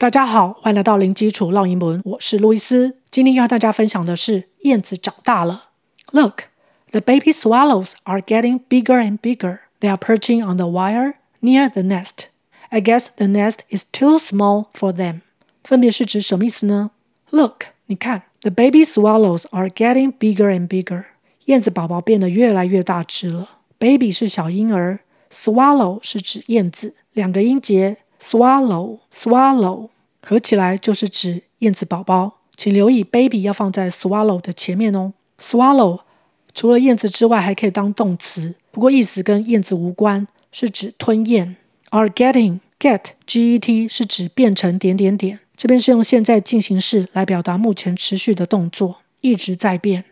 大家好，欢迎来到零基础绕英文，我是路易斯。今天要和大家分享的是燕子长大了。Look, the baby swallows are getting bigger and bigger. They are perching on the wire near the nest. I guess the nest is too small for them. 分别是指什么意思呢？Look，你看，the baby swallows are getting bigger and bigger. 燕子宝宝变得越来越大只了。Baby 是小婴儿，swallow 是指燕子，两个音节。 Swallow swallow 合起来就是指燕子宝宝，请留意 baby 要放在 swallow 的前面哦。swallow 除了燕子之外，还可以当动词，不过意思跟燕子无关，是指吞咽。are getting get g e t 是指变成点点点，这边是用现在进行式来表达目前持续的动作，一直在变。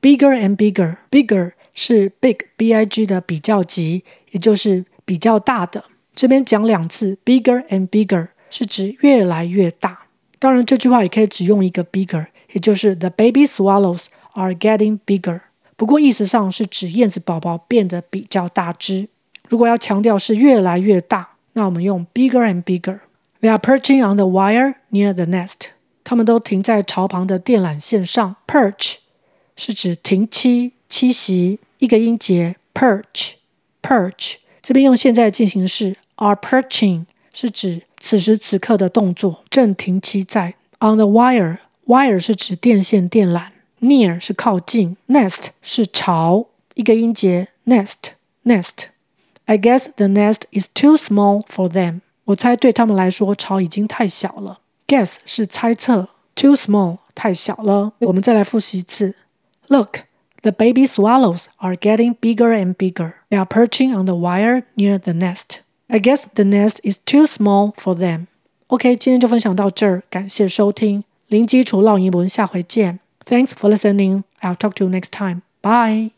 bigger and bigger bigger 是 big b i g 的比较级，也就是比较大的。这边讲两次，bigger and bigger 是指越来越大。当然，这句话也可以只用一个 bigger，也就是 the baby swallows are getting bigger。不过意思上是指燕子宝宝变得比较大只。如果要强调是越来越大，那我们用 bigger and bigger。They are perching on the wire near the nest。它们都停在巢旁的电缆线上。Perch 是指停栖、栖息，一个音节 perch，perch。这边用现在进行式。are perching 是指此时此刻的动作，正停息在 on the wire。wire 是指电线、电缆，near 是靠近，nest 是巢，一个音节 nest nest。I guess the nest is too small for them。我猜对他们来说，巢已经太小了。Guess 是猜测，too small 太小了。我们再来复习一次。Look, the baby swallows are getting bigger and bigger. They are perching on the wire near the nest. I guess the nest is too small for them. OK，今天就分享到这儿，感谢收听零基础绕英文，下回见。Thanks for listening. I'll talk to you next time. Bye.